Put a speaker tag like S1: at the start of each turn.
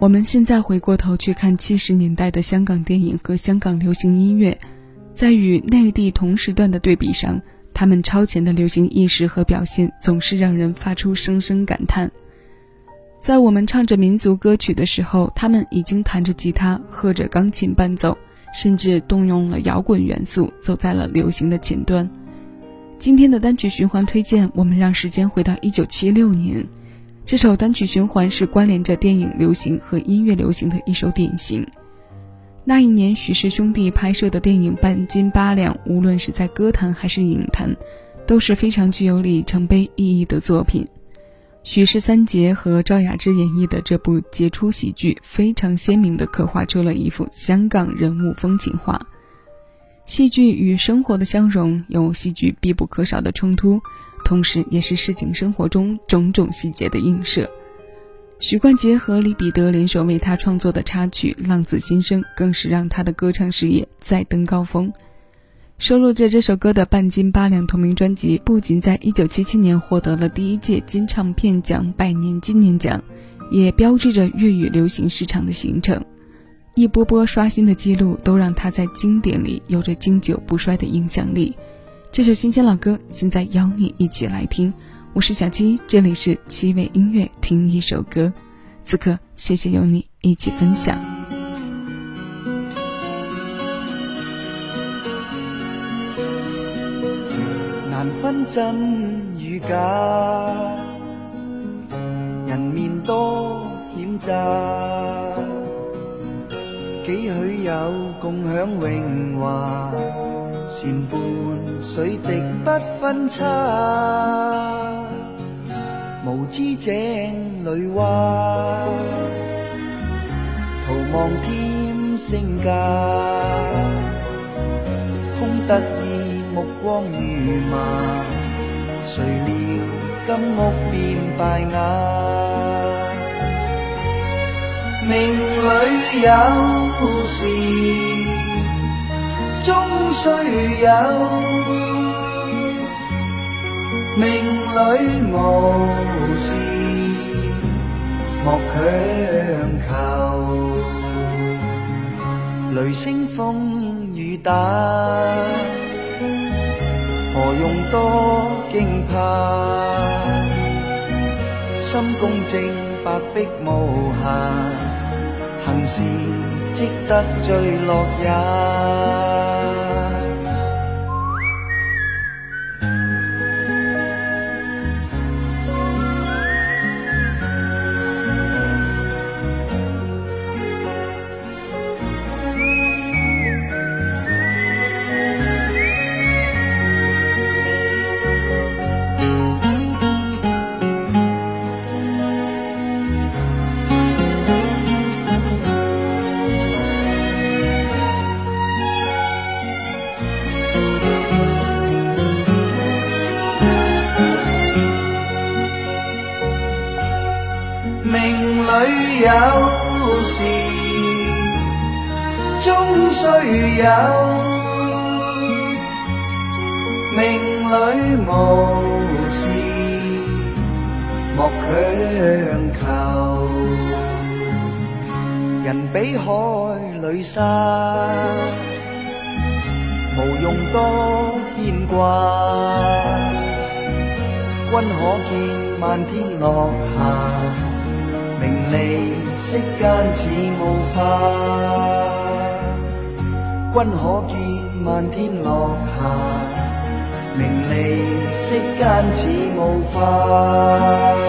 S1: 我们现在回过头去看七十年代的香港电影和香港流行音乐，在与内地同时段的对比上，他们超前的流行意识和表现总是让人发出声声感叹。在我们唱着民族歌曲的时候，他们已经弹着吉他，喝着钢琴伴奏，甚至动用了摇滚元素，走在了流行的前端。今天的单曲循环推荐，我们让时间回到一九七六年。这首单曲循环是关联着电影流行和音乐流行的一首典型。那一年，许氏兄弟拍摄的电影《半斤八两》，无论是在歌坛还是影坛，都是非常具有里程碑意义的作品。许氏三杰和赵雅芝演绎的这部杰出喜剧，非常鲜明地刻画出了一幅香港人物风景画。戏剧与生活的相融，有戏剧必不可少的冲突。同时，也是市井生活中种种细节的映射。许冠杰和李彼得联手为他创作的插曲《浪子心声》，更是让他的歌唱事业再登高峰。收录着这首歌的《半斤八两》同名专辑，不仅在1977年获得了第一届金唱片奖百年纪念奖，也标志着粤语流行市场的形成。一波波刷新的记录，都让他在经典里有着经久不衰的影响力。这首新鲜老歌，现在邀你一起来听。我是小七，这里是七味音乐，听一首歌。此刻，谢谢有你一起分享。
S2: 难分真与假，人面多险诈，几许有共享荣华。善伴水滴不分差，无知井里蛙，徒望添声价，空得意目光如麻，谁料金屋变败瓦，命里有时。终须有，命里无事莫强求。雷声风雨打，何用多惊怕？心公正，白璧无瑕，行善积得最乐也。命里有时终须有，命里无事莫强求。人比海里沙，无用多牵挂。君可见漫天落霞。名利世间似雾化，君可见漫天落霞。名利世间似雾化。